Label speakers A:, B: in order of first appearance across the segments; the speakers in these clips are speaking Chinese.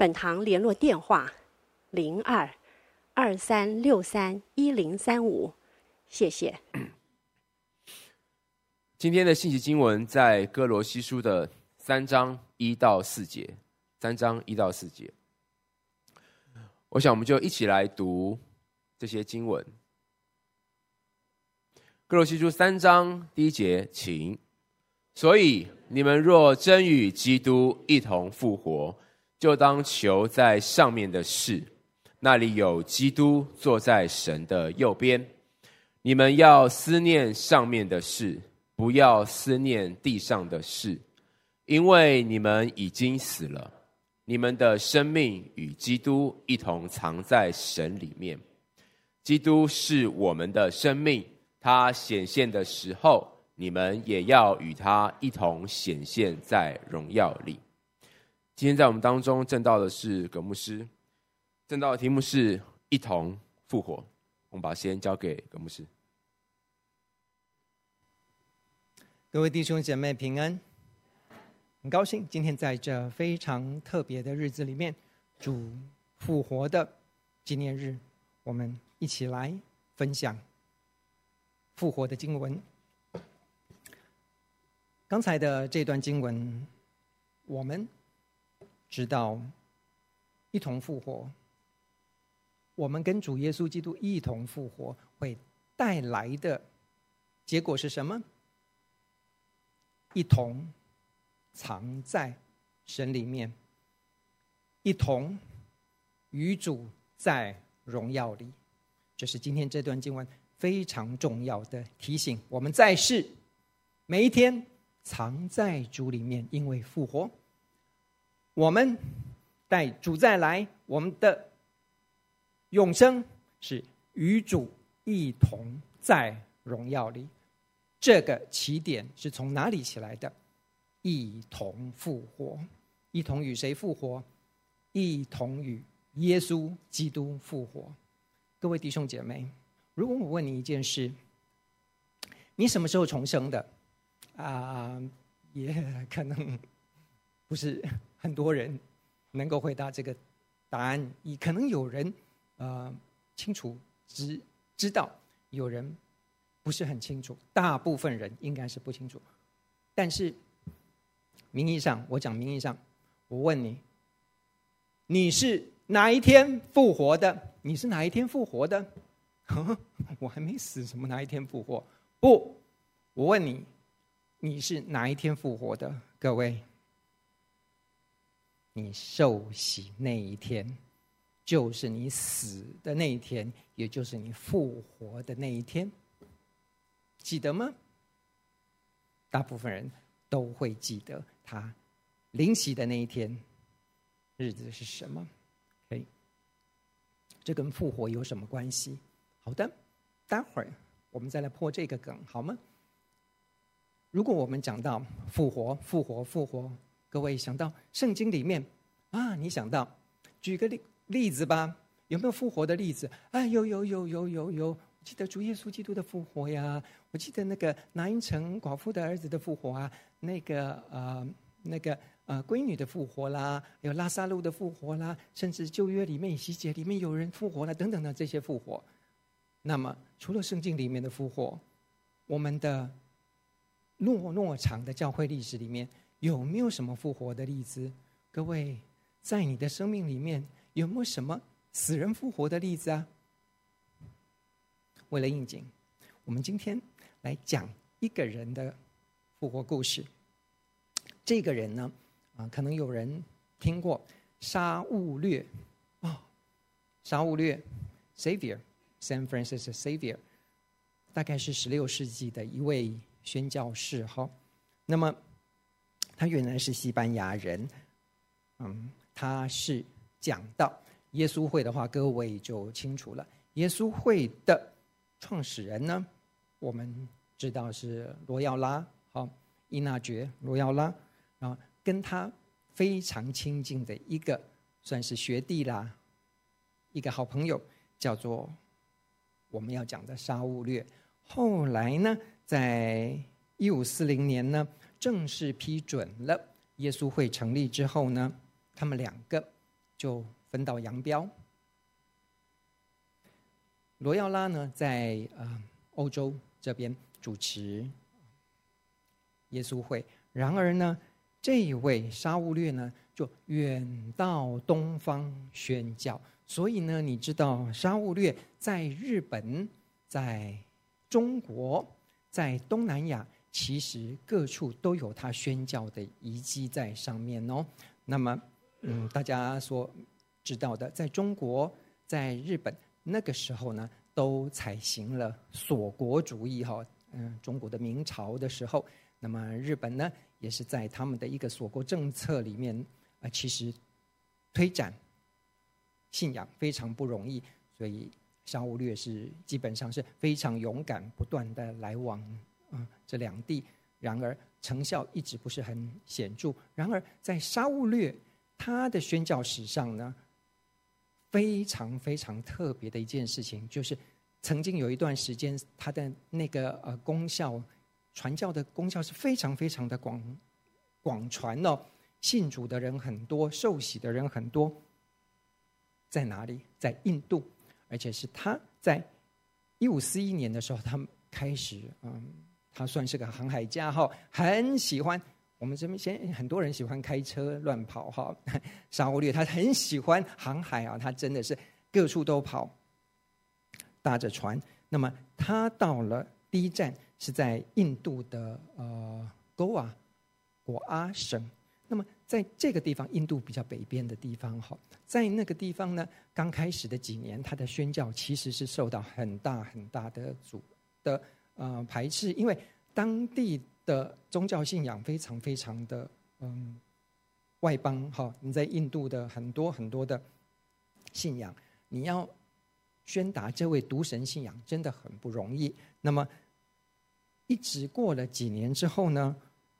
A: 本堂联络电话：零二二三六三一零三五，谢谢。
B: 今天的信息经文在歌罗西书的三章一到四节，三章一到四节。我想我们就一起来读这些经文。歌罗西书三章第一节，请。所以你们若真与基督一同复活，就当求在上面的事，那里有基督坐在神的右边。你们要思念上面的事，不要思念地上的事，因为你们已经死了，你们的生命与基督一同藏在神里面。基督是我们的生命，他显现的时候，你们也要与他一同显现在荣耀里。今天在我们当中证道的是葛牧师，证道的题目是一同复活。我们把时间交给葛牧师。
C: 各位弟兄姐妹平安，很高兴今天在这非常特别的日子里面，主复活的纪念日，我们一起来分享复活的经文。刚才的这段经文，我们。直到一同复活，我们跟主耶稣基督一同复活会带来的结果是什么？一同藏在神里面，一同与主在荣耀里。这是今天这段经文非常重要的提醒。我们在世每一天藏在主里面，因为复活。我们待主再来，我们的永生是与主一同在荣耀里。这个起点是从哪里起来的？一同复活，一同与谁复活？一同与耶稣基督复活。各位弟兄姐妹，如果我问你一件事，你什么时候重生的？啊，也可能不是。很多人能够回答这个答案，也可能有人呃清楚知知道，有人不是很清楚，大部分人应该是不清楚。但是名义上，我讲名义上，我问你，你是哪一天复活的？你是哪一天复活的？呵，我还没死，什么哪一天复活？不，我问你，你是哪一天复活的？各位。你受洗那一天，就是你死的那一天，也就是你复活的那一天，记得吗？大部分人都会记得他临洗的那一天，日子是什么？OK，这跟复活有什么关系？好的，待会儿我们再来破这个梗，好吗？如果我们讲到复活，复活，复活。各位想到圣经里面啊，你想到，举个例例子吧，有没有复活的例子？啊，有有有有有有，记得主耶稣基督的复活呀，我记得那个南城寡妇的儿子的复活啊，那个呃那个呃闺女的复活啦，有拉撒路的复活啦，甚至旧约里面以西结里面有人复活了等等的这些复活。那么除了圣经里面的复活，我们的诺诺长的教会历史里面。有没有什么复活的例子？各位，在你的生命里面有没有什么死人复活的例子啊？为了应景，我们今天来讲一个人的复活故事。这个人呢，啊，可能有人听过沙勿略啊，沙勿略，Savior，San Francis Xavier，大概是十六世纪的一位宣教士哈。那么他原来是西班牙人，嗯，他是讲到耶稣会的话，各位就清楚了。耶稣会的创始人呢，我们知道是罗耀拉，好，伊纳爵罗耀拉，然后跟他非常亲近的一个算是学弟啦，一个好朋友，叫做我们要讲的沙悟略。后来呢，在一五四零年呢，正式批准了耶稣会成立之后呢，他们两个就分道扬镳。罗耀拉呢，在呃欧洲这边主持耶稣会，然而呢，这一位沙乌略呢，就远到东方宣教。所以呢，你知道沙乌略在日本、在中国、在东南亚，其实各处都有他宣教的遗迹在上面哦。那么，嗯，大家所知道的，在中国、在日本。那个时候呢，都采行了锁国主义哈，嗯，中国的明朝的时候，那么日本呢，也是在他们的一个锁国政策里面啊，其实推展信仰非常不容易，所以沙乌略是基本上是非常勇敢，不断的来往啊这两地，然而成效一直不是很显著。然而在沙乌略他的宣教史上呢，非常非常特别的一件事情，就是曾经有一段时间，他的那个呃功效，传教的功效是非常非常的广广传哦，信主的人很多，受洗的人很多。在哪里？在印度，而且是他在一五四一年的时候，他开始嗯，他算是个航海家哈，很喜欢。我们这边现很多人喜欢开车乱跑哈，沙乌略他很喜欢航海啊，他真的是各处都跑，搭着船。那么他到了第一站是在印度的呃，Goa 果阿省。那么在这个地方，印度比较北边的地方哈，在那个地方呢，刚开始的几年，他的宣教其实是受到很大很大的阻的呃排斥，因为当地。的宗教信仰非常非常的嗯外邦哈，你在印度的很多很多的信仰，你要宣达这位独神信仰真的很不容易。那么一直过了几年之后呢，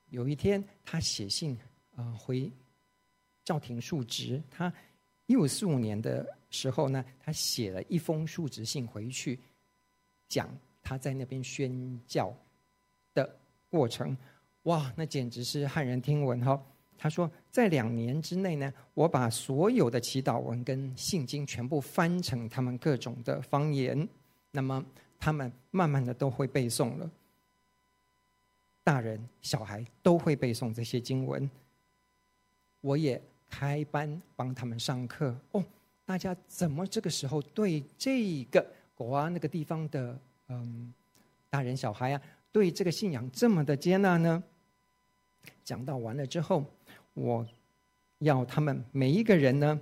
C: 有一天他写信啊回教廷述职，他一五四五年的时候呢，他写了一封述职信回去，讲他在那边宣教的。过程，哇，那简直是骇人听闻哈！他说，在两年之内呢，我把所有的祈祷文跟信经全部翻成他们各种的方言，那么他们慢慢的都会背诵了。大人小孩都会背诵这些经文，我也开班帮他们上课。哦，大家怎么这个时候对这个国啊那个地方的嗯大人小孩啊？对这个信仰这么的接纳呢？讲到完了之后，我要他们每一个人呢，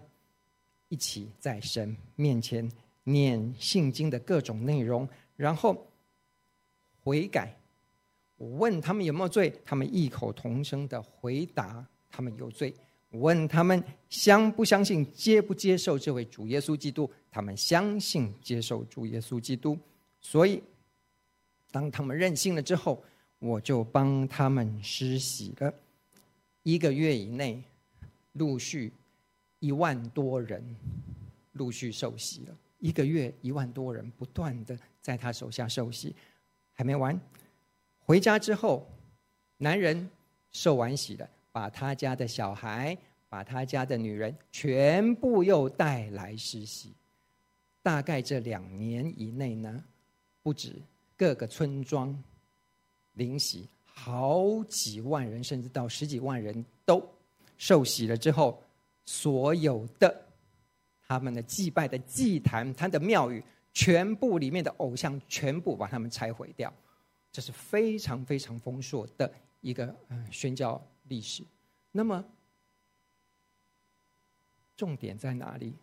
C: 一起在神面前念信经的各种内容，然后悔改。我问他们有没有罪，他们异口同声的回答他们有罪。我问他们相不相信、接不接受这位主耶稣基督，他们相信接受主耶稣基督，所以。当他们任性了之后，我就帮他们施洗了。一个月以内，陆续一万多人陆续受洗了。一个月一万多人不断的在他手下受洗，还没完。回家之后，男人受完洗了，把他家的小孩、把他家的女人全部又带来施洗。大概这两年以内呢，不止。各个村庄领洗，好几万人，甚至到十几万人都受洗了之后，所有的他们的祭拜的祭坛、他的庙宇，全部里面的偶像，全部把他们拆毁掉。这是非常非常丰硕的一个宣教历史。那么重点在哪里？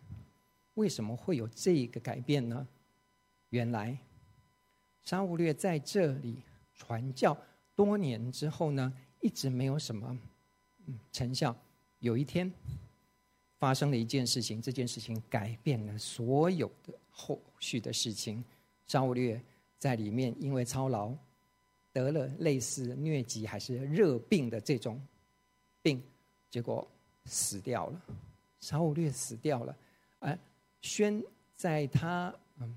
C: 为什么会有这个改变呢？原来。沙乌略在这里传教多年之后呢，一直没有什么成效。有一天，发生了一件事情，这件事情改变了所有的后续的事情。扫罗在里面因为操劳得了类似疟疾还是热病的这种病，结果死掉了。扫罗死掉了，而宣在他嗯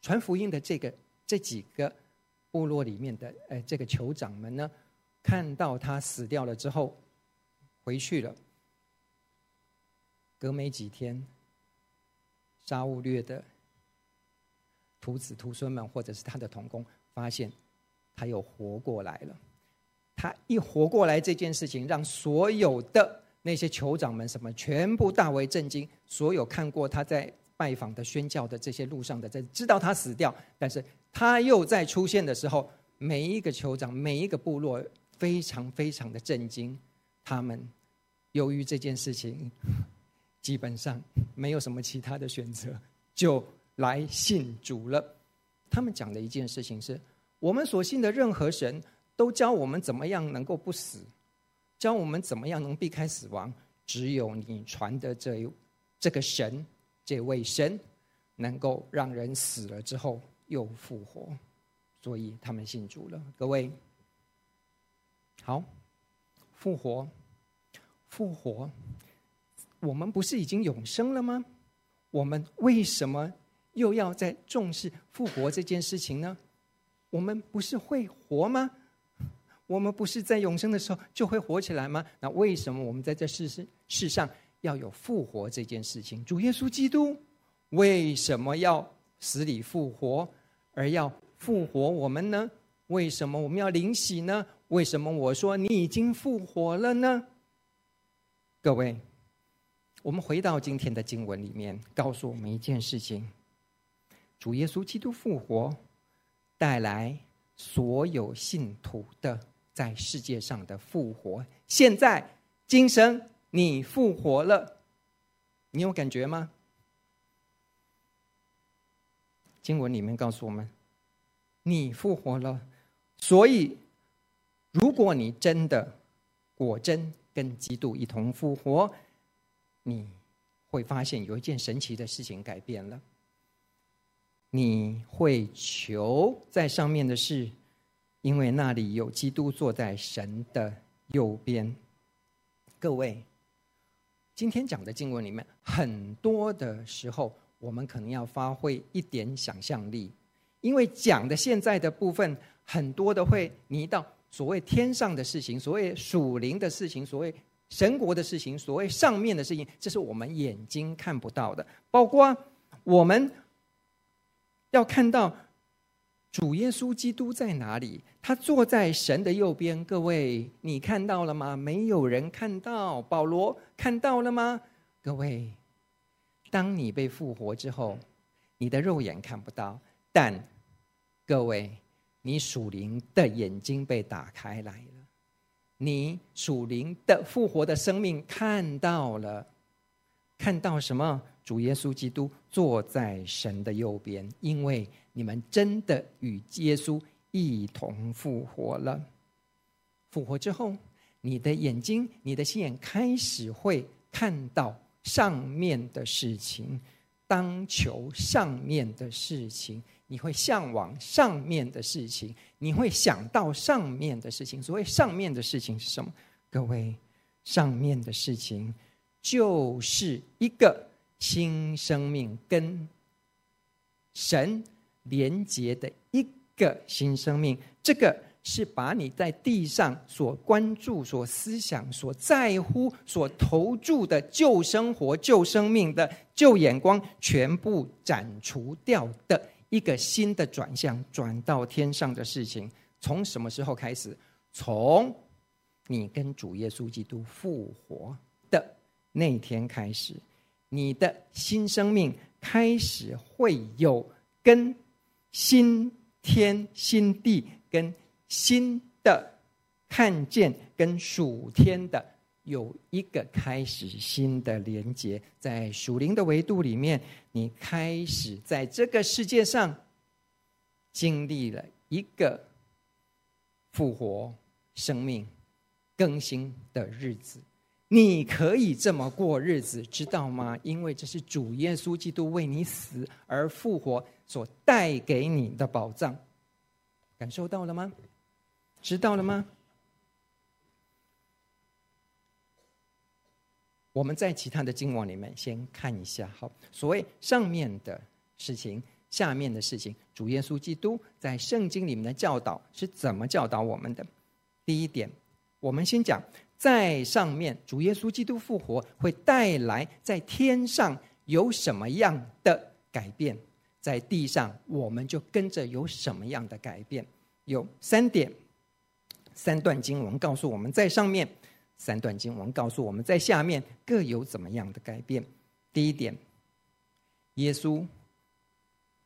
C: 传福音的这个这几个部落里面的哎这个酋长们呢，看到他死掉了之后，回去了。隔没几天，沙乌略的徒子徒孙们，或者是他的同工，发现他又活过来了。他一活过来，这件事情让所有的那些酋长们什么全部大为震惊。所有看过他在拜访的宣教的这些路上的，在知道他死掉，但是他又再出现的时候，每一个酋长、每一个部落非常非常的震惊。他们由于这件事情。基本上没有什么其他的选择，就来信主了。他们讲的一件事情是：我们所信的任何神都教我们怎么样能够不死，教我们怎么样能避开死亡。只有你传的这这个神，这位神，能够让人死了之后又复活。所以他们信主了。各位，好，复活，复活。我们不是已经永生了吗？我们为什么又要再重视复活这件事情呢？我们不是会活吗？我们不是在永生的时候就会活起来吗？那为什么我们在这世世世上要有复活这件事情？主耶稣基督为什么要死里复活，而要复活我们呢？为什么我们要灵洗呢？为什么我说你已经复活了呢？各位。我们回到今天的经文里面，告诉我们一件事情：主耶稣基督复活，带来所有信徒的在世界上的复活。现在，今生你复活了，你有感觉吗？经文里面告诉我们，你复活了，所以，如果你真的果真跟基督一同复活。你会发现有一件神奇的事情改变了。你会求在上面的事，因为那里有基督坐在神的右边。各位，今天讲的经文里面，很多的时候，我们可能要发挥一点想象力，因为讲的现在的部分，很多的会拟到所谓天上的事情，所谓属灵的事情，所谓。神国的事情，所谓上面的事情，这是我们眼睛看不到的。包括我们要看到主耶稣基督在哪里，他坐在神的右边。各位，你看到了吗？没有人看到。保罗看到了吗？各位，当你被复活之后，你的肉眼看不到，但各位，你属灵的眼睛被打开来了。你属灵的复活的生命看到了，看到什么？主耶稣基督坐在神的右边，因为你们真的与耶稣一同复活了。复活之后，你的眼睛、你的心眼开始会看到上面的事情，当求上面的事情。你会向往上面的事情，你会想到上面的事情。所谓上面的事情是什么？各位，上面的事情就是一个新生命跟神连结的一个新生命。这个是把你在地上所关注、所思想、所在乎、所投注的旧生活、旧生命的旧眼光全部斩除掉的。一个新的转向，转到天上的事情，从什么时候开始？从你跟主耶稣基督复活的那天开始，你的新生命开始会有跟新天新地、跟新的看见、跟属天的。有一个开始新的连接，在属灵的维度里面，你开始在这个世界上经历了一个复活、生命更新的日子。你可以这么过日子，知道吗？因为这是主耶稣基督为你死而复活所带给你的保障。感受到了吗？知道了吗？我们在其他的经文里面先看一下。好，所谓上面的事情，下面的事情，主耶稣基督在圣经里面的教导是怎么教导我们的？第一点，我们先讲。在上面，主耶稣基督复活会带来在天上有什么样的改变？在地上，我们就跟着有什么样的改变？有三点，三段经文告诉我们在上面，三段经文告诉我们在下面各有怎么样的改变。第一点，耶稣。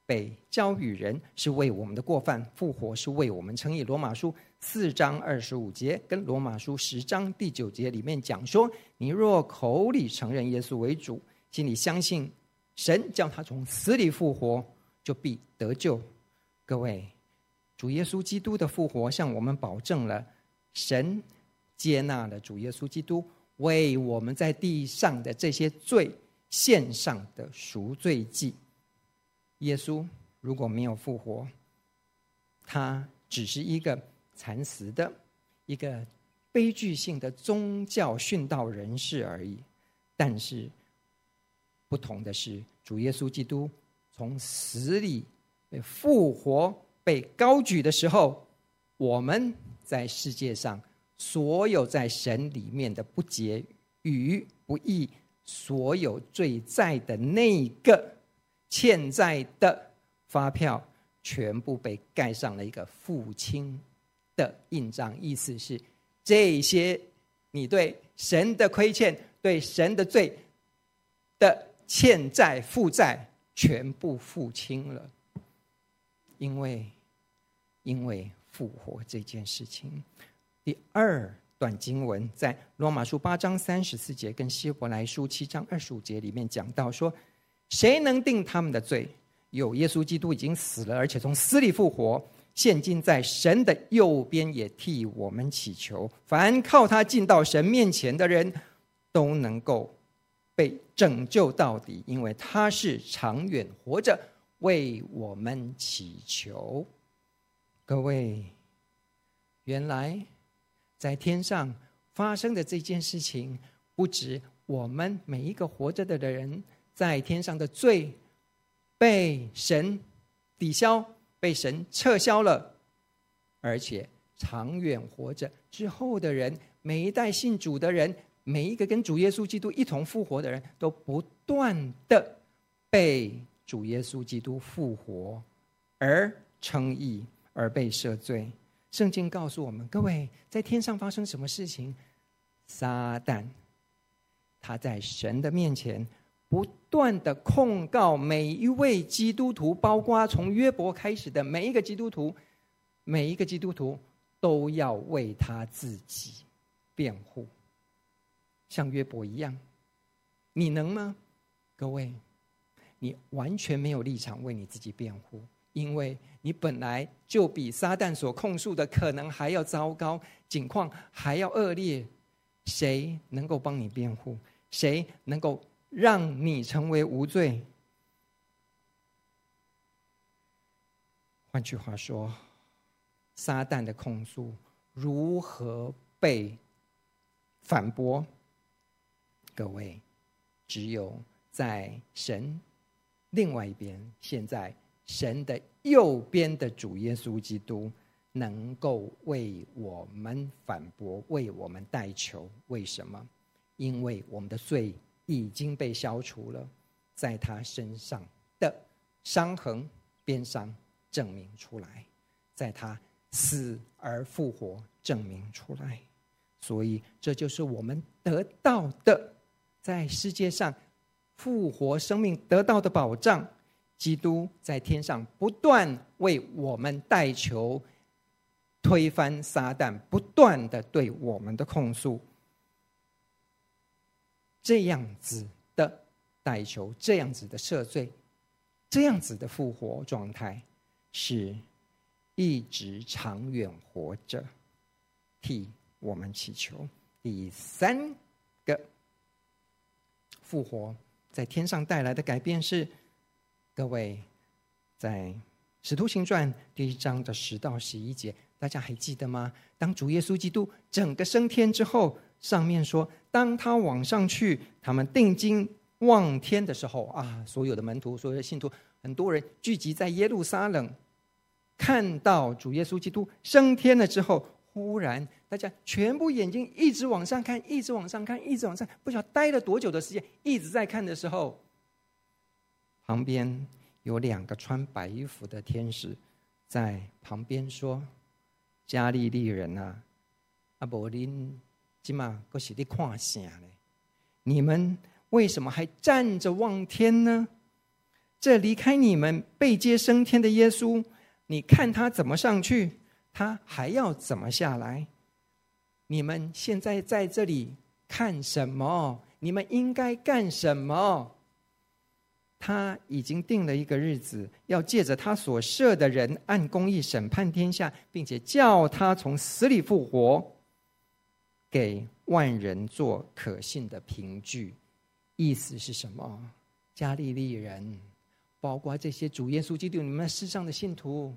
C: 被交与人是为我们的过犯，复活是为我们称义。罗马书四章二十五节跟罗马书十章第九节里面讲说：你若口里承认耶稣为主，心里相信神叫他从死里复活，就必得救。各位，主耶稣基督的复活向我们保证了，神接纳了主耶稣基督为我们在地上的这些罪献上的赎罪祭。耶稣如果没有复活，他只是一个残死的、一个悲剧性的宗教殉道人士而已。但是不同的是，主耶稣基督从死里被复活、被高举的时候，我们在世界上所有在神里面的不洁与不义、所有罪债的那个。欠债的发票全部被盖上了一个付清的印章，意思是这些你对神的亏欠、对神的罪的欠债负债全部付清了，因为因为复活这件事情。第二段经文在罗马书八章三十四节跟希伯来书七章二十五节里面讲到说。谁能定他们的罪？有耶稣基督已经死了，而且从死里复活，现今在神的右边，也替我们祈求。凡靠他进到神面前的人，都能够被拯救到底，因为他是长远活着，为我们祈求。各位，原来在天上发生的这件事情，不止我们每一个活着的人。在天上的罪被神抵消，被神撤销了，而且长远活着之后的人，每一代信主的人，每一个跟主耶稣基督一同复活的人，都不断的被主耶稣基督复活而称义，而被赦罪。圣经告诉我们，各位在天上发生什么事情？撒旦他在神的面前。不断的控告每一位基督徒，包括从约伯开始的每一个基督徒，每一个基督徒都要为他自己辩护，像约伯一样，你能吗？各位，你完全没有立场为你自己辩护，因为你本来就比撒旦所控诉的可能还要糟糕，境况还要恶劣，谁能够帮你辩护？谁能够？让你成为无罪。换句话说，撒旦的控诉如何被反驳？各位，只有在神另外一边，现在神的右边的主耶稣基督，能够为我们反驳，为我们代求。为什么？因为我们的罪。已经被消除了，在他身上的伤痕鞭伤证明出来，在他死而复活证明出来，所以这就是我们得到的，在世界上复活生命得到的保障。基督在天上不断为我们代求，推翻撒旦不断的对我们的控诉。这样子的代求，这样子的赦罪，这样子的复活状态，是一直长远活着，替我们祈求。第三个复活在天上带来的改变是，各位在《使徒行传》第一章的十到十一节，大家还记得吗？当主耶稣基督整个升天之后，上面说，当他往上去，他们定睛望天的时候啊，所有的门徒、所有的信徒，很多人聚集在耶路撒冷，看到主耶稣基督升天了之后，忽然大家全部眼睛一直往上看，一直往上看，一直往上，不晓得待了多久的时间，一直在看的时候，旁边有两个穿白衣服的天使在旁边说：“加利利人啊，阿伯林。”起码都是你看啥呢？你们为什么还站着望天呢？这离开你们被接升天的耶稣，你看他怎么上去，他还要怎么下来？你们现在在这里看什么？你们应该干什么？他已经定了一个日子，要借着他所设的人按公义审判天下，并且叫他从死里复活。给万人做可信的凭据，意思是什么？加利利人，包括这些主耶稣基督，你们世上的信徒，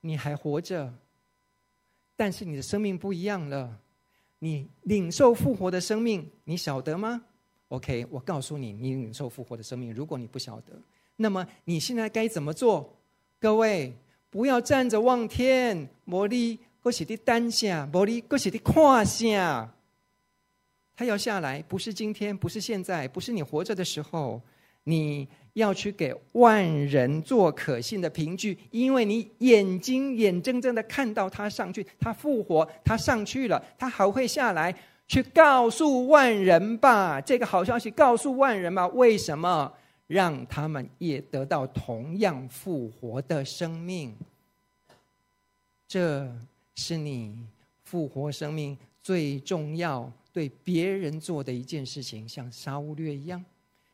C: 你还活着，但是你的生命不一样了。你领受复活的生命，你晓得吗？OK，我告诉你，你领受复活的生命。如果你不晓得，那么你现在该怎么做？各位，不要站着望天，魔力。过去的当下，玻璃过去的胯下，他要下来，不是今天，不是现在，不是你活着的时候，你要去给万人做可信的凭据，因为你眼睛眼睁睁的看到他上去，他复活，他上去了，他还会下来，去告诉万人吧，这个好消息告诉万人吧，为什么？让他们也得到同样复活的生命，这。是你复活生命最重要对别人做的一件事情，像沙乌略一样，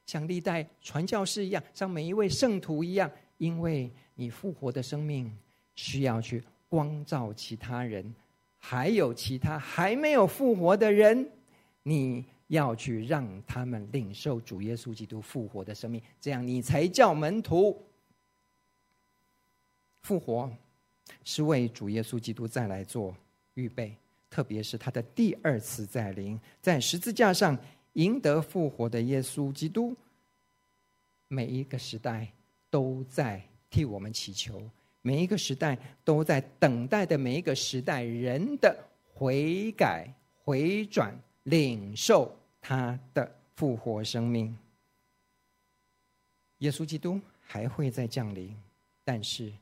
C: 像历代传教士一样，像每一位圣徒一样，因为你复活的生命需要去光照其他人，还有其他还没有复活的人，你要去让他们领受主耶稣基督复活的生命，这样你才叫门徒复活。是为主耶稣基督再来做预备，特别是他的第二次再临，在十字架上赢得复活的耶稣基督，每一个时代都在替我们祈求，每一个时代都在等待的每一个时代人的悔改、回转、领受他的复活生命。耶稣基督还会再降临，但是。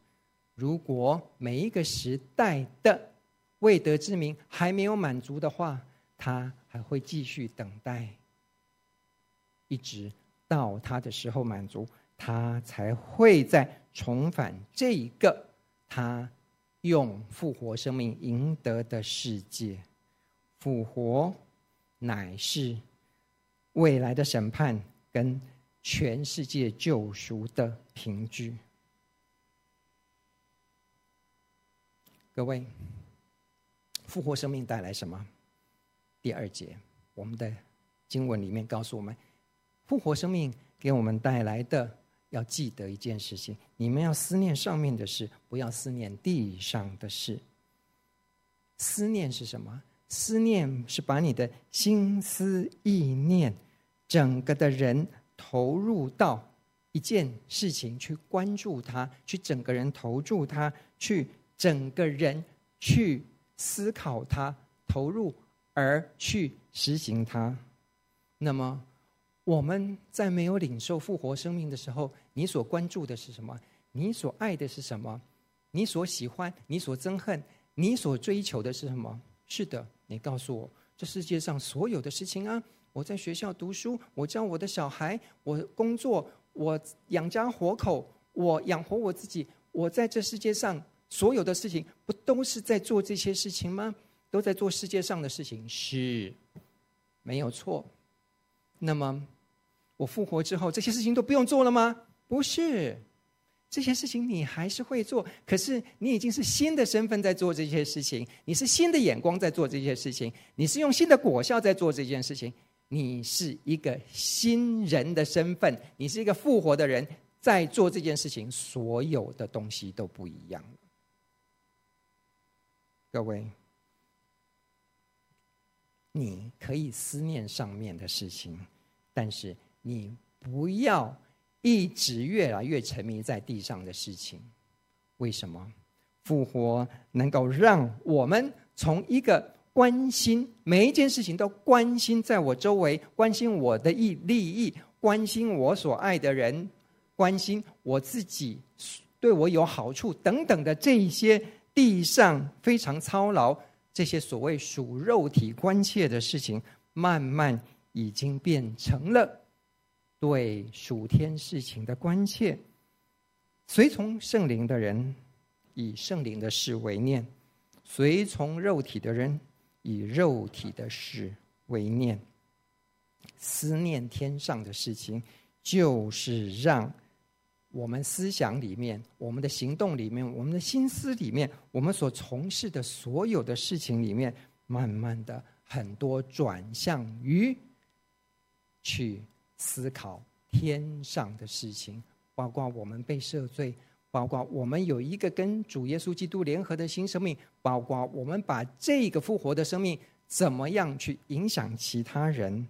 C: 如果每一个时代的未得之民还没有满足的话，他还会继续等待，一直到他的时候满足，他才会再重返这一个他用复活生命赢得的世界。复活乃是未来的审判跟全世界救赎的凭据。各位，复活生命带来什么？第二节，我们的经文里面告诉我们，复活生命给我们带来的，要记得一件事情：你们要思念上面的事，不要思念地上的事。思念是什么？思念是把你的心思意念，整个的人投入到一件事情去关注它，去整个人投注它，去。整个人去思考它，投入而去实行它。那么？我们在没有领受复活生命的时候，你所关注的是什么？你所爱的是什么？你所喜欢、你所憎恨、你所追求的是什么？是的，你告诉我，这世界上所有的事情啊！我在学校读书，我教我的小孩，我工作，我养家活口，我养活我自己，我在这世界上。所有的事情不都是在做这些事情吗？都在做世界上的事情，是，没有错。那么，我复活之后，这些事情都不用做了吗？不是，这些事情你还是会做，可是你已经是新的身份在做这些事情，你是新的眼光在做这些事情，你是用新的果效在做这件事情，你是一个新人的身份，你是一个复活的人，在做这件事情，所有的东西都不一样。各位，你可以思念上面的事情，但是你不要。一直越来越沉迷在地上的事情，为什么？复活能够让我们从一个关心每一件事情都关心在我周围，关心我的利利益，关心我所爱的人，关心我自己对我有好处等等的这一些地上非常操劳，这些所谓属肉体关切的事情，慢慢已经变成了。对属天事情的关切，随从圣灵的人以圣灵的事为念，随从肉体的人以肉体的事为念。思念天上的事情，就是让我们思想里面、我们的行动里面、我们的心思里面、我们所从事的所有的事情里面，慢慢的很多转向于去。思考天上的事情，包括我们被赦罪，包括我们有一个跟主耶稣基督联合的新生命，包括我们把这个复活的生命怎么样去影响其他人。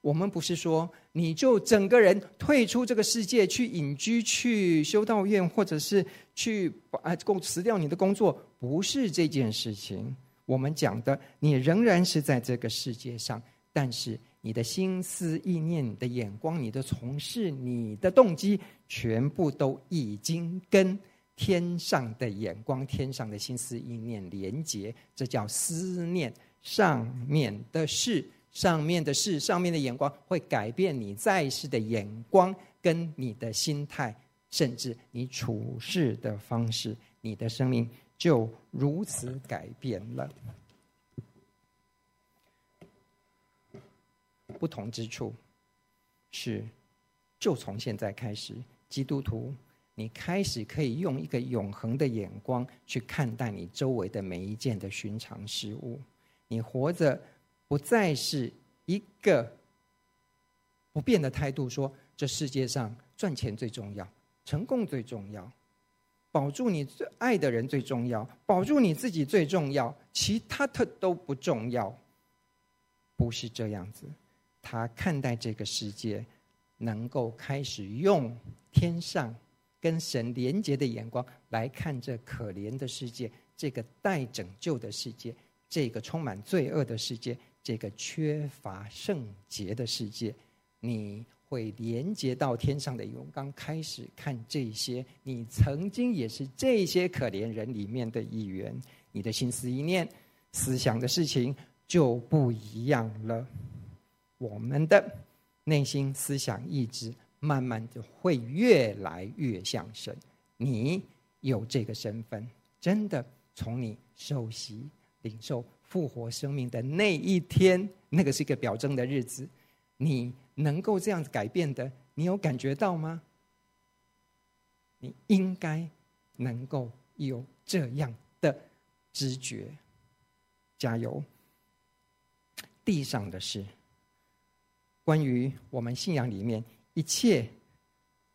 C: 我们不是说你就整个人退出这个世界去隐居、去修道院，或者是去啊，够辞掉你的工作，不是这件事情。我们讲的，你仍然是在这个世界上，但是。你的心思意念、你的眼光、你的从事、你的动机，全部都已经跟天上的眼光、天上的心思意念连结，这叫思念上面的事。上面的事、上面的眼光，会改变你在世的眼光，跟你的心态，甚至你处事的方式，你的生命就如此改变了。不同之处是，就从现在开始，基督徒，你开始可以用一个永恒的眼光去看待你周围的每一件的寻常事物。你活着不再是一个不变的态度，说这世界上赚钱最重要，成功最重要，保住你最爱的人最重要，保住你自己最重要，其他的都不重要。不是这样子。他看待这个世界，能够开始用天上跟神连接的眼光来看这可怜的世界，这个待拯救的世界，这个充满罪恶的世界，这个缺乏圣洁的世界，你会连接到天上的眼光，开始看这些，你曾经也是这些可怜人里面的一员，你的心思意念、思想的事情就不一样了。我们的内心思想意志，慢慢的会越来越像神。你有这个身份，真的从你受洗、领受复活生命的那一天，那个是一个表征的日子，你能够这样子改变的，你有感觉到吗？你应该能够有这样的知觉。加油！地上的事。关于我们信仰里面一切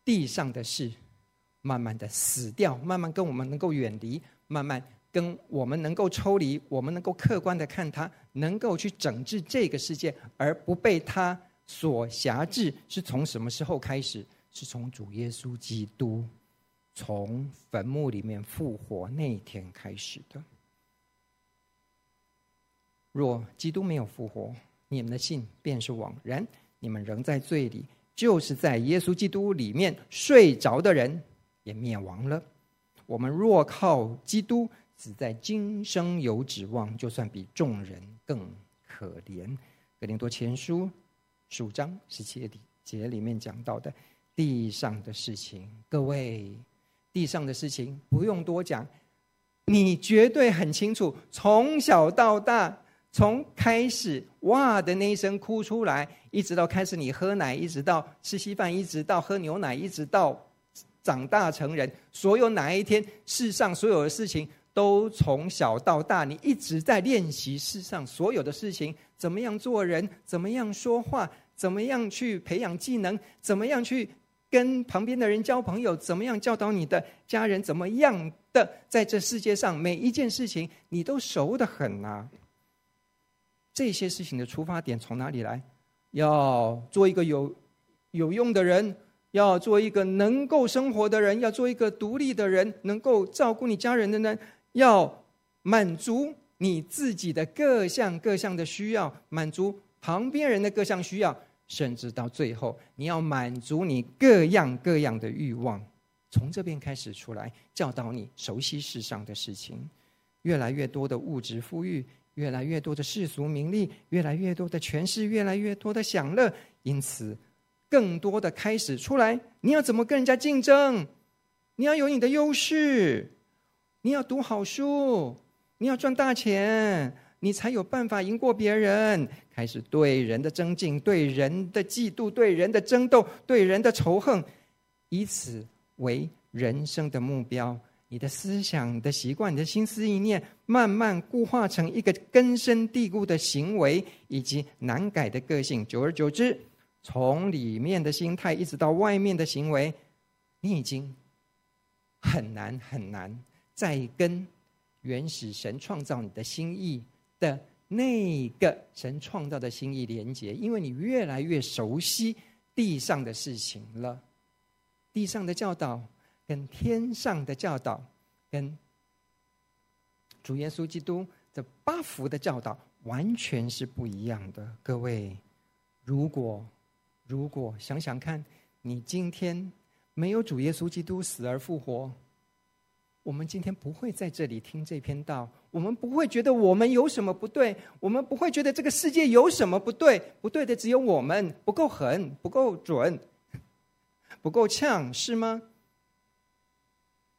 C: 地上的事，慢慢的死掉，慢慢跟我们能够远离，慢慢跟我们能够抽离，我们能够客观的看它，能够去整治这个世界，而不被它所辖制。是从什么时候开始？是从主耶稣基督从坟墓里面复活那一天开始的。若基督没有复活，你们的信便是枉然，你们仍在罪里，就是在耶稣基督里面睡着的人也灭亡了。我们若靠基督，只在今生有指望，就算比众人更可怜。格林多前书十五章十七节里面讲到的地上的事情，各位，地上的事情不用多讲，你绝对很清楚，从小到大。从开始哇的那一声哭出来，一直到开始你喝奶，一直到吃稀饭，一直到喝牛奶，一直到长大成人，所有哪一天世上所有的事情，都从小到大，你一直在练习世上所有的事情，怎么样做人，怎么样说话，怎么样去培养技能，怎么样去跟旁边的人交朋友，怎么样教导你的家人，怎么样的在这世界上每一件事情，你都熟得很啊。这些事情的出发点从哪里来？要做一个有有用的人。要做一个能够生活的人，要做一个独立的人，能够照顾你家人的人，要满足你自己的各项各项的需要，满足旁边人的各项需要，甚至到最后，你要满足你各样各样的欲望。从这边开始出来，教导你熟悉世上的事情，越来越多的物质富裕，越来越多的世俗名利，越来越多的权势，越来越多的享乐，因此。更多的开始出来，你要怎么跟人家竞争？你要有你的优势，你要读好书，你要赚大钱，你才有办法赢过别人。开始对人的争竞，对人的嫉妒，对人的争斗，对人的仇恨，以此为人生的目标。你的思想的习惯，你的心思意念，慢慢固化成一个根深蒂固的行为，以及难改的个性。久而久之。从里面的心态一直到外面的行为，你已经很难很难再跟原始神创造你的心意的那个神创造的心意连接，因为你越来越熟悉地上的事情了。地上的教导跟天上的教导，跟主耶稣基督这八福的教导完全是不一样的。各位，如果如果想想看，你今天没有主耶稣基督死而复活，我们今天不会在这里听这篇道，我们不会觉得我们有什么不对，我们不会觉得这个世界有什么不对，不对的只有我们不够狠、不够准、不够呛，是吗？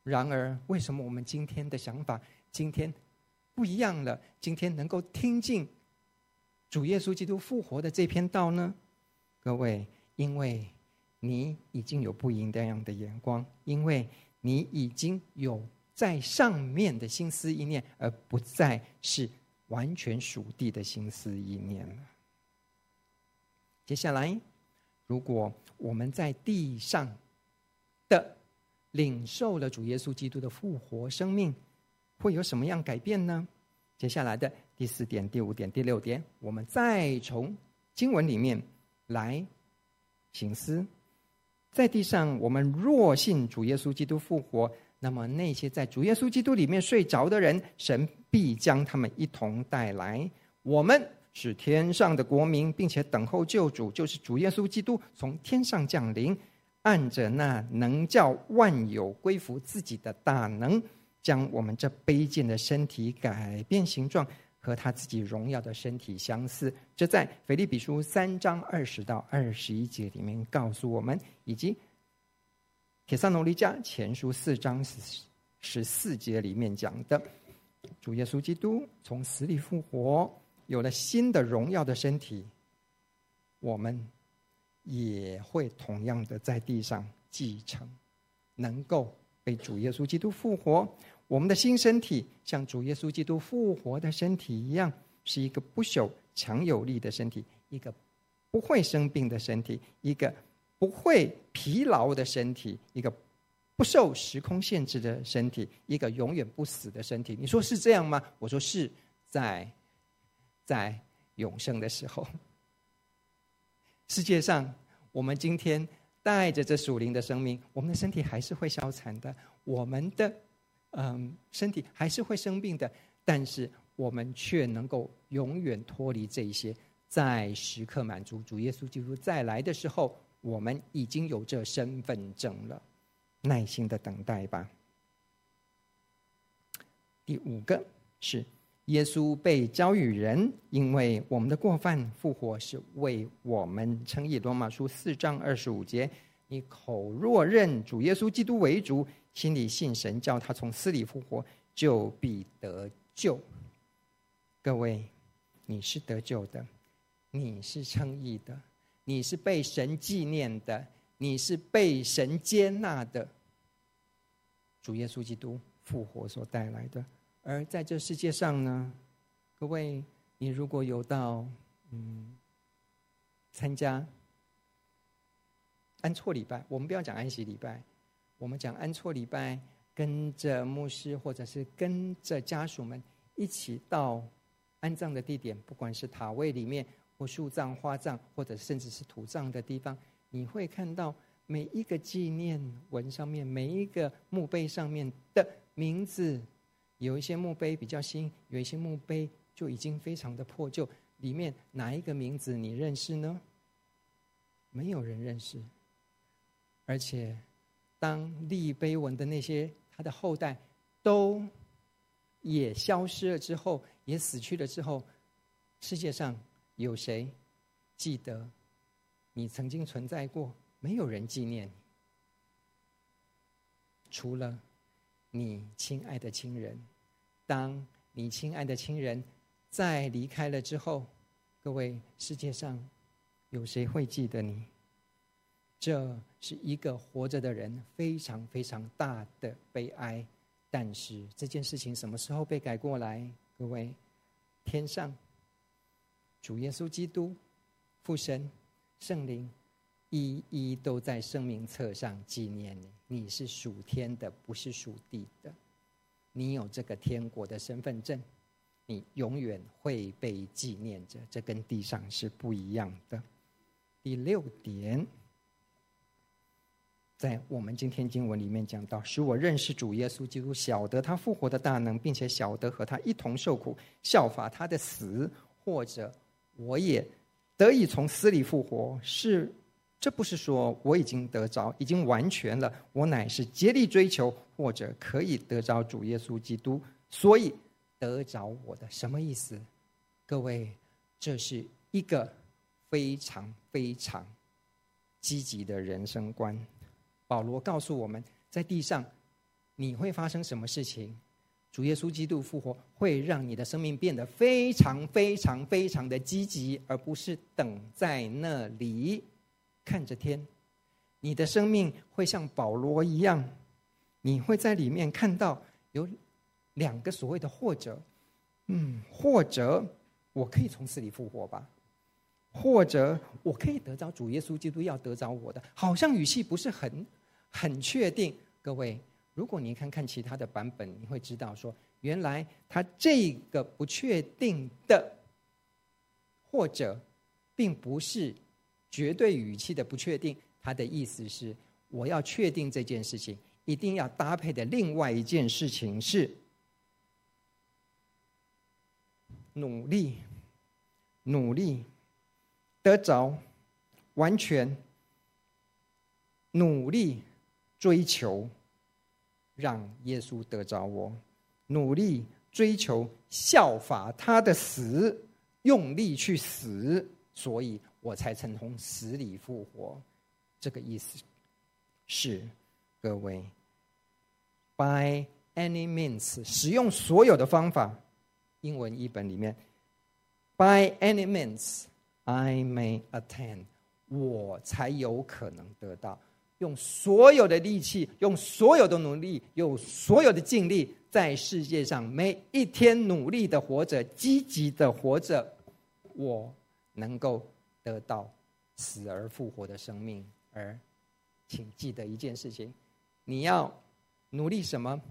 C: 然而，为什么我们今天的想法今天不一样了？今天能够听进主耶稣基督复活的这篇道呢？各位，因为你已经有不一样的眼光，因为你已经有在上面的心思意念，而不再是完全属地的心思意念了。接下来，如果我们在地上的领受了主耶稣基督的复活生命，会有什么样改变呢？接下来的第四点、第五点、第六点，我们再从经文里面。来，省思，在地上，我们若信主耶稣基督复活，那么那些在主耶稣基督里面睡着的人，神必将他们一同带来。我们是天上的国民，并且等候救主，就是主耶稣基督从天上降临，按着那能叫万有归服自己的大能，将我们这卑贱的身体改变形状。和他自己荣耀的身体相似，这在腓立比书三章二十到二十一节里面告诉我们，以及帖撒罗尼迦前书四章十四节里面讲的，主耶稣基督从死里复活，有了新的荣耀的身体，我们也会同样的在地上继承，能够被主耶稣基督复活。我们的新身体像主耶稣基督复活的身体一样，是一个不朽、强有力的身体，一个不会生病的身体，一个不会疲劳的身体，一个不受时空限制的身体，一个永远不死的身体。你说是这样吗？我说是在在永生的时候。世界上，我们今天带着这属灵的生命，我们的身体还是会消残的，我们的。嗯，身体还是会生病的，但是我们却能够永远脱离这一些，在时刻满足主耶稣基督再来的时候，我们已经有这身份证了。耐心的等待吧。第五个是耶稣被交与人，因为我们的过犯复活是为我们称义。罗马书四章二十五节，你口若认主耶稣基督为主。心里信神，叫他从死里复活，就必得救。各位，你是得救的，你是称义的，你是被神纪念的，你是被神接纳的。主耶稣基督复活所带来的。而在这世界上呢，各位，你如果有到嗯参加安错礼拜，我们不要讲安息礼拜，我们讲安错礼拜，跟着牧师或者是跟着家属们一起到安葬的地点，不管是塔位里面或树葬、花葬，或者甚至是土葬的地方，你会看到每一个纪念文上面，每一个墓碑上面的名字。有一些墓碑比较新，有一些墓碑就已经非常的破旧。里面哪一个名字你认识呢？没有人认识。而且，当立碑文的那些他的后代都也消失了之后，也死去了之后，世界上有谁记得你曾经存在过？没有人纪念你，除了。你亲爱的亲人，当你亲爱的亲人再离开了之后，各位，世界上有谁会记得你？这是一个活着的人非常非常大的悲哀。但是这件事情什么时候被改过来？各位，天上主耶稣基督、父神、圣灵。一一都在生命册上纪念你。你是属天的，不是属地的。你有这个天国的身份证，你永远会被纪念着。这跟地上是不一样的。第六点，在我们今天经文里面讲到：使我认识主耶稣基督，晓得他复活的大能，并且晓得和他一同受苦，效法他的死，或者我也得以从死里复活。是。这不是说我已经得着，已经完全了。我乃是竭力追求，或者可以得着主耶稣基督，所以得着我的什么意思？各位，这是一个非常非常积极的人生观。保罗告诉我们在地上你会发生什么事情？主耶稣基督复活会让你的生命变得非常非常非常的积极，而不是等在那里。看着天，你的生命会像保罗一样，你会在里面看到有两个所谓的或者，嗯，或者我可以从死里复活吧，或者我可以得着主耶稣基督要得着我的，好像语气不是很很确定。各位，如果你看看其他的版本，你会知道说，原来他这个不确定的或者，并不是。绝对语气的不确定，他的意思是，我要确定这件事情，一定要搭配的另外一件事情是努力，努力得着完全，努力追求让耶稣得着我，努力追求效法他的死，用力去死，所以。我才曾从死里复活，这个意思。是各位，by any means 使用所有的方法，英文译本里面，by any means I may attain，我才有可能得到，用所有的力气，用所有的努力，用所有的尽力，在世界上每一天努力的活着，积极的活着，我能够。得到死而复活的生命，而请记得一件事情：你要努力什么？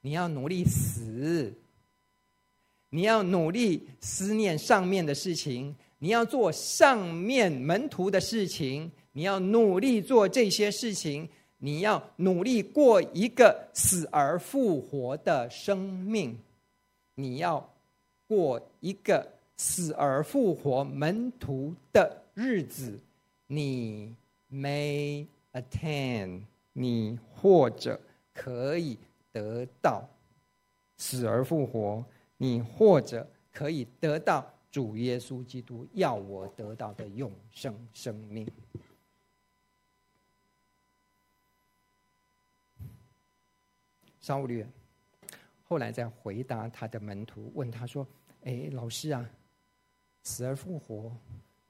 C: 你要努力死，你要努力思念上面的事情，你要做上面门徒的事情，你要努力做这些事情，你要努力过一个死而复活的生命，你要过一个。死而复活门徒的日子，你 may attain，你或者可以得到死而复活，你或者可以得到主耶稣基督要我得到的永生生命。扫罗后来在回答他的门徒，问他说：“哎，老师啊。”死而复活，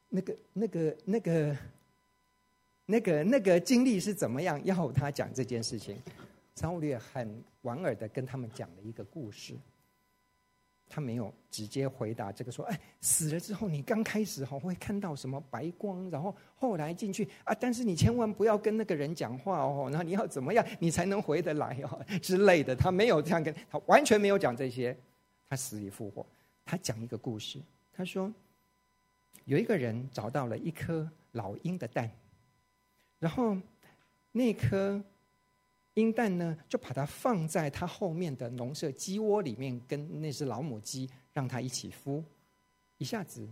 C: 那个、那个、那个、那个、那个经历是怎么样？要他讲这件事情。粗略、很莞尔的跟他们讲了一个故事。他没有直接回答这个说：“哎，死了之后，你刚开始哈会看到什么白光，然后后来进去啊，但是你千万不要跟那个人讲话哦，然后你要怎么样你才能回得来哦之类的。”他没有这样跟他完全没有讲这些。他死里复活，他讲一个故事。他说，有一个人找到了一颗老鹰的蛋，然后那颗。鹰蛋呢，就把它放在它后面的农舍鸡窝里面，跟那只老母鸡让它一起孵。一下子，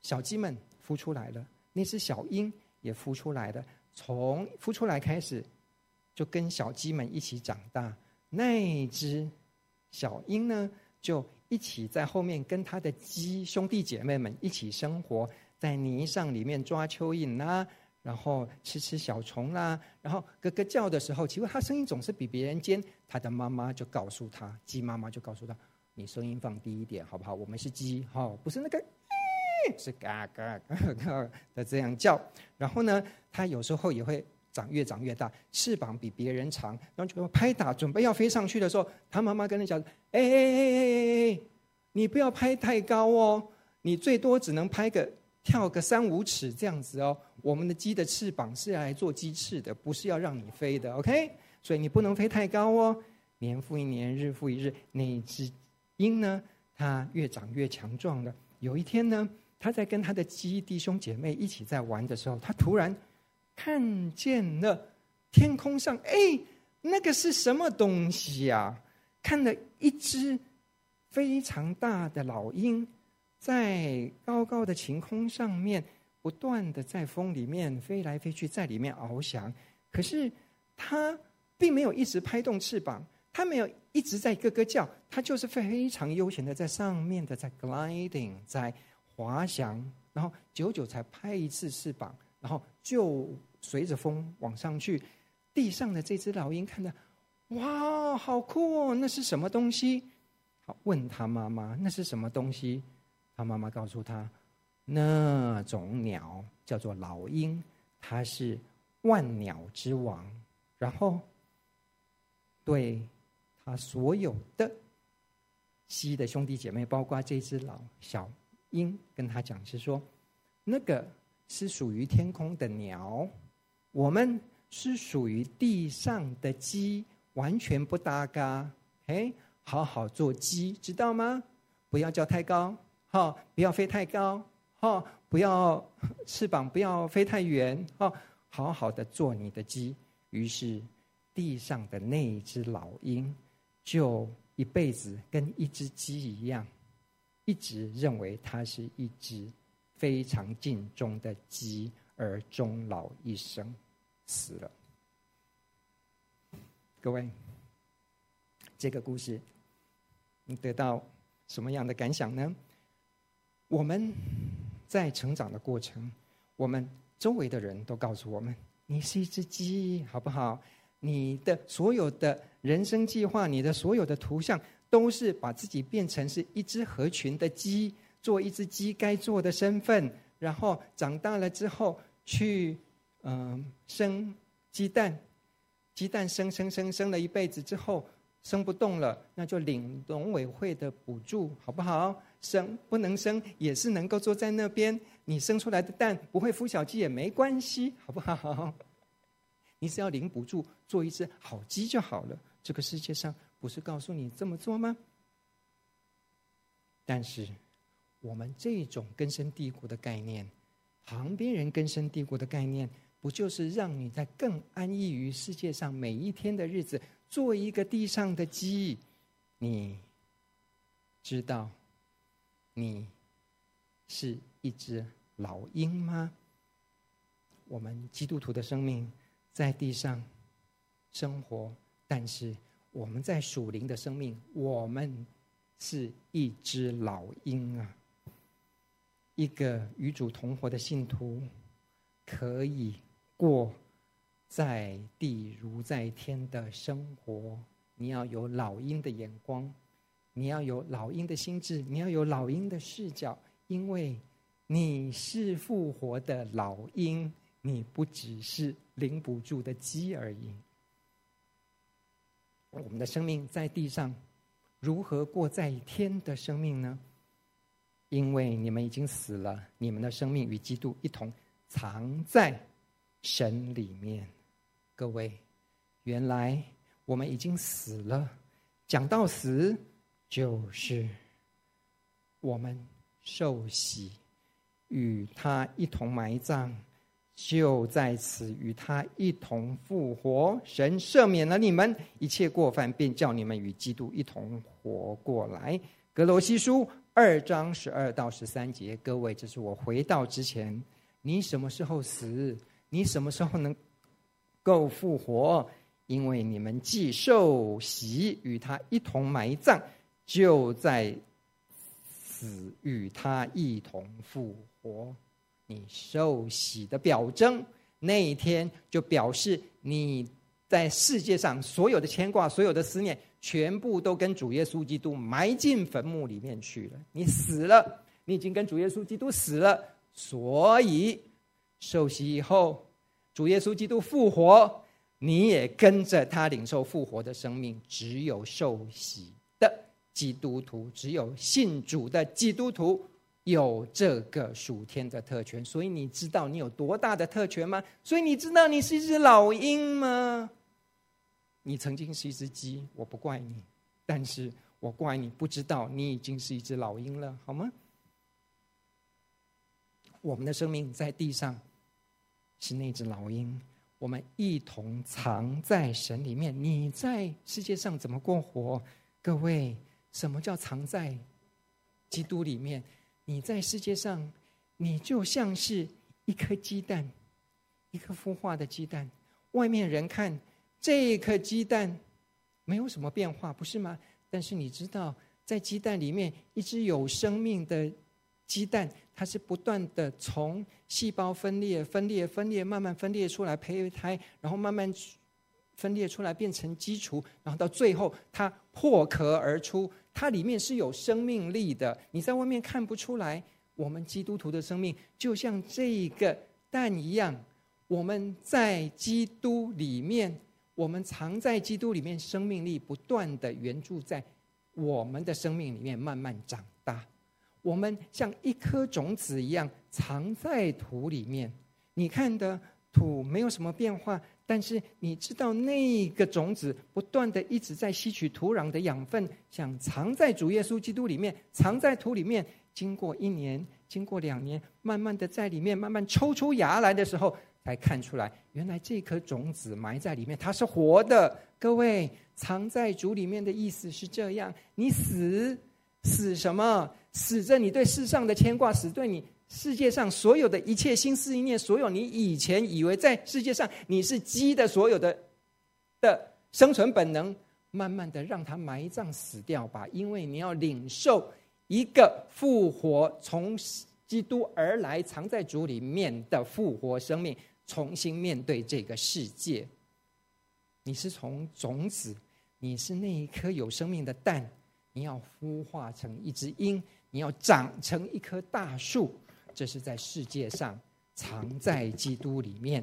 C: 小鸡们孵出来了，那只小鹰也孵出来了。从孵出来开始，就跟小鸡们一起长大。那只小鹰呢，就一起在后面跟他的鸡兄弟姐妹们一起生活在泥上里面抓蚯蚓啦、啊。然后吃吃小虫啦，然后咯咯叫的时候，其实他声音总是比别人尖。他的妈妈就告诉他，鸡妈妈就告诉他：“你声音放低一点，好不好？我们是鸡，哈，不是那个，是嘎嘎嘎嘎的这样叫。然后呢，他有时候也会长越长越大，翅膀比别人长，然后就拍打，准备要飞上去的时候，他妈妈跟他讲：哎哎哎哎哎，你不要拍太高哦，你最多只能拍个。”跳个三五尺这样子哦，我们的鸡的翅膀是来做鸡翅的，不是要让你飞的，OK？所以你不能飞太高哦。年复一年，日复一日，那只鹰呢，它越长越强壮了。有一天呢，它在跟它的鸡弟兄姐妹一起在玩的时候，它突然看见了天空上，哎，那个是什么东西呀？看了一只非常大的老鹰。在高高的晴空上面，不断的在风里面飞来飞去，在里面翱翔。可是它并没有一直拍动翅膀，它没有一直在咯咯叫，它就是非常悠闲的在上面的在 gliding，在滑翔，然后久久才拍一次翅膀，然后就随着风往上去。地上的这只老鹰看到，哇，好酷哦！那是什么东西？好，问他妈妈，那是什么东西？他妈妈告诉他，那种鸟叫做老鹰，它是万鸟之王。然后，对他所有的鸡的兄弟姐妹，包括这只老小鹰，跟他讲是说，那个是属于天空的鸟，我们是属于地上的鸡，完全不搭嘎。哎，好好做鸡，知道吗？不要叫太高。好，不要飞太高，好，不要翅膀不要飞太远，好，好好的做你的鸡。于是，地上的那一只老鹰，就一辈子跟一只鸡一样，一直认为它是一只非常尽忠的鸡，而终老一生，死了。各位，这个故事，你得到什么样的感想呢？我们在成长的过程，我们周围的人都告诉我们：“你是一只鸡，好不好？你的所有的人生计划，你的所有的图像，都是把自己变成是一只合群的鸡，做一只鸡该做的身份，然后长大了之后去嗯、生鸡蛋，鸡蛋生生生生了一辈子之后。”生不动了，那就领农委会的补助，好不好？生不能生，也是能够坐在那边。你生出来的蛋不会孵小鸡也没关系，好不好？你只要领补助，做一只好鸡就好了。这个世界上不是告诉你这么做吗？但是，我们这种根深蒂固的概念，旁边人根深蒂固的概念，不就是让你在更安逸于世界上每一天的日子？做一个地上的鸡，你知道你是一只老鹰吗？我们基督徒的生命在地上生活，但是我们在属灵的生命，我们是一只老鹰啊！一个与主同活的信徒可以过。在地如在天的生活，你要有老鹰的眼光，你要有老鹰的心智，你要有老鹰的视角，因为你是复活的老鹰，你不只是领不住的鸡而已。我们的生命在地上如何过在天的生命呢？因为你们已经死了，你们的生命与基督一同藏在神里面。各位，原来我们已经死了。讲到死，就是我们受洗，与他一同埋葬，就在此与他一同复活。神赦免了你们一切过犯，便叫你们与基督一同活过来。格罗西书。二章十二到十三节，各位，这是我回到之前，你什么时候死？你什么时候能够复活？因为你们既受洗与他一同埋葬，就在死与他一同复活。你受洗的表征，那一天就表示你在世界上所有的牵挂、所有的思念。全部都跟主耶稣基督埋进坟墓里面去了。你死了，你已经跟主耶稣基督死了，所以受洗以后，主耶稣基督复活，你也跟着他领受复活的生命。只有受洗的基督徒，只有信主的基督徒有这个属天的特权。所以你知道你有多大的特权吗？所以你知道你是一只老鹰吗？你曾经是一只鸡，我不怪你，但是我怪你不知道你已经是一只老鹰了，好吗？我们的生命在地上是那只老鹰，我们一同藏在神里面。你在世界上怎么过活？各位，什么叫藏在基督里面？你在世界上，你就像是一颗鸡蛋，一颗孵化的鸡蛋，外面人看。这颗鸡蛋没有什么变化，不是吗？但是你知道，在鸡蛋里面，一只有生命的鸡蛋，它是不断的从细胞分裂、分裂、分裂，慢慢分裂出来胚胎，然后慢慢分裂出来变成基础，然后到最后它破壳而出，它里面是有生命力的。你在外面看不出来。我们基督徒的生命就像这个蛋一样，我们在基督里面。我们藏在基督里面，生命力不断的援助在我们的生命里面慢慢长。我们像一颗种子一样藏在土里面，你看的土没有什么变化，但是你知道那个种子不断的一直在吸取土壤的养分，想藏在主耶稣基督里面，藏在土里面。经过一年，经过两年，慢慢的在里面慢慢抽出芽来的时候。才看出来，原来这颗种子埋在里面，它是活的。各位，藏在主里面的意思是这样：你死死什么？死着你对世上的牵挂，死对你世界上所有的一切心思意念，所有你以前以为在世界上你是鸡的所有的的生存本能，慢慢的让它埋葬死掉吧。因为你要领受一个复活，从基督而来，藏在主里面的复活生命。重新面对这个世界，你是从种子，你是那一颗有生命的蛋，你要孵化成一只鹰，你要长成一棵大树，这是在世界上藏在基督里面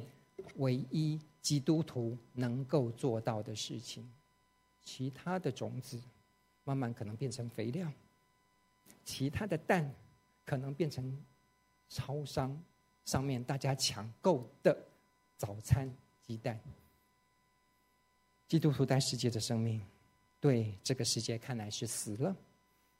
C: 唯一基督徒能够做到的事情。其他的种子慢慢可能变成肥料，其他的蛋可能变成超商。上面大家抢购的早餐鸡蛋，基督徒在世界的生命，对这个世界看来是死了，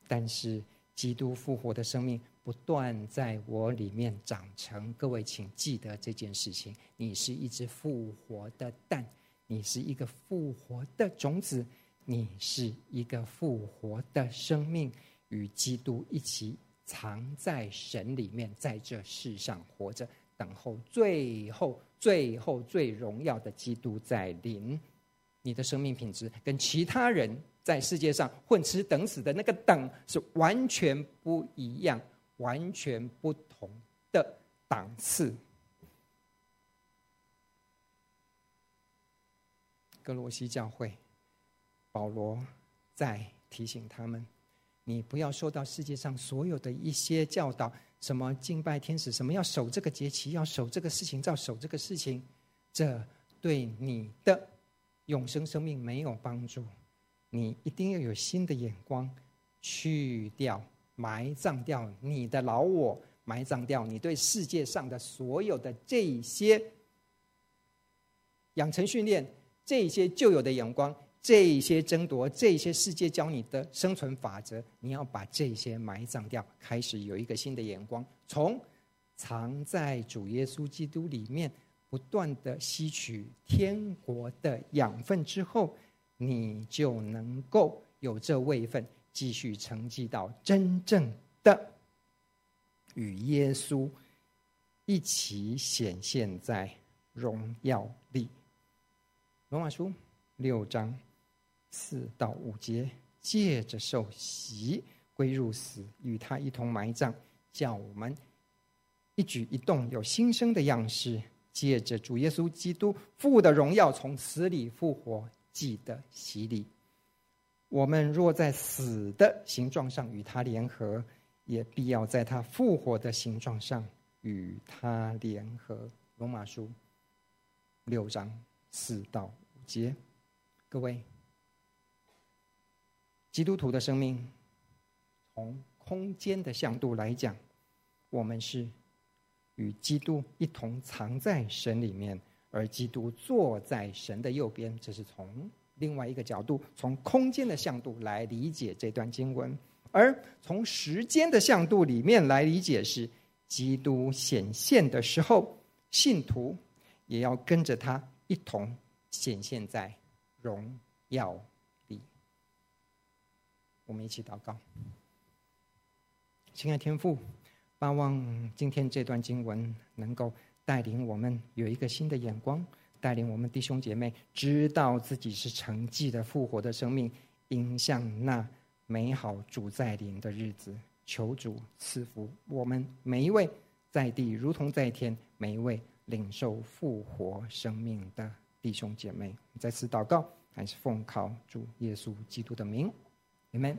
C: 但是基督复活的生命不断在我里面长成。各位，请记得这件事情：你是一只复活的蛋，你是一个复活的种子，你是一个复活的生命，与基督一起。藏在神里面，在这世上活着，等候最后、最后、最荣耀的基督在临。你的生命品质跟其他人在世界上混吃等死的那个等是完全不一样、完全不同的档次。格罗西教会，保罗在提醒他们。你不要受到世界上所有的一些教导，什么敬拜天使，什么要守这个节期，要守这个事情，要守这个事情，这对你的永生生命没有帮助，你一定要有新的眼光，去掉、埋葬掉你的老我，埋葬掉你对世界上的所有的这些养成训练，这些旧有的眼光，这些争夺，这些世界教你的生存法则，你要把这些埋葬掉，开始有一个新的眼光，从藏在主耶稣基督里面。不断的吸取天国的养分之后，你就能够有这位分，继续承继到真正的与耶稣一起显现在荣耀里。罗马书六章四到五节，借着受洗归入死，与他一同埋葬，叫我们一举一动有新生的样式。借着主耶稣基督父的荣耀从死里复活，记得洗礼。我们若在死的形状上与他联合，也必要在他复活的形状上与他联合。罗马书六章四到五节，各位，基督徒的生命，从空间的向度来讲，我们是。与基督一同藏在神里面，而基督坐在神的右边。这是从另外一个角度，从空间的向度来理解这段经文；而从时间的向度里面来理解，是基督显现的时候，信徒也要跟着他一同显现在荣耀里。我们一起祷告，亲爱天父。盼望今天这段经文能够带领我们有一个新的眼光，带领我们弟兄姐妹知道自己是成绩的复活的生命，迎向那美好主在临的日子。求主赐福我们每一位在地如同在天，每一位领受复活生命的弟兄姐妹。再次祷告，还是奉靠主耶稣基督的名，你们。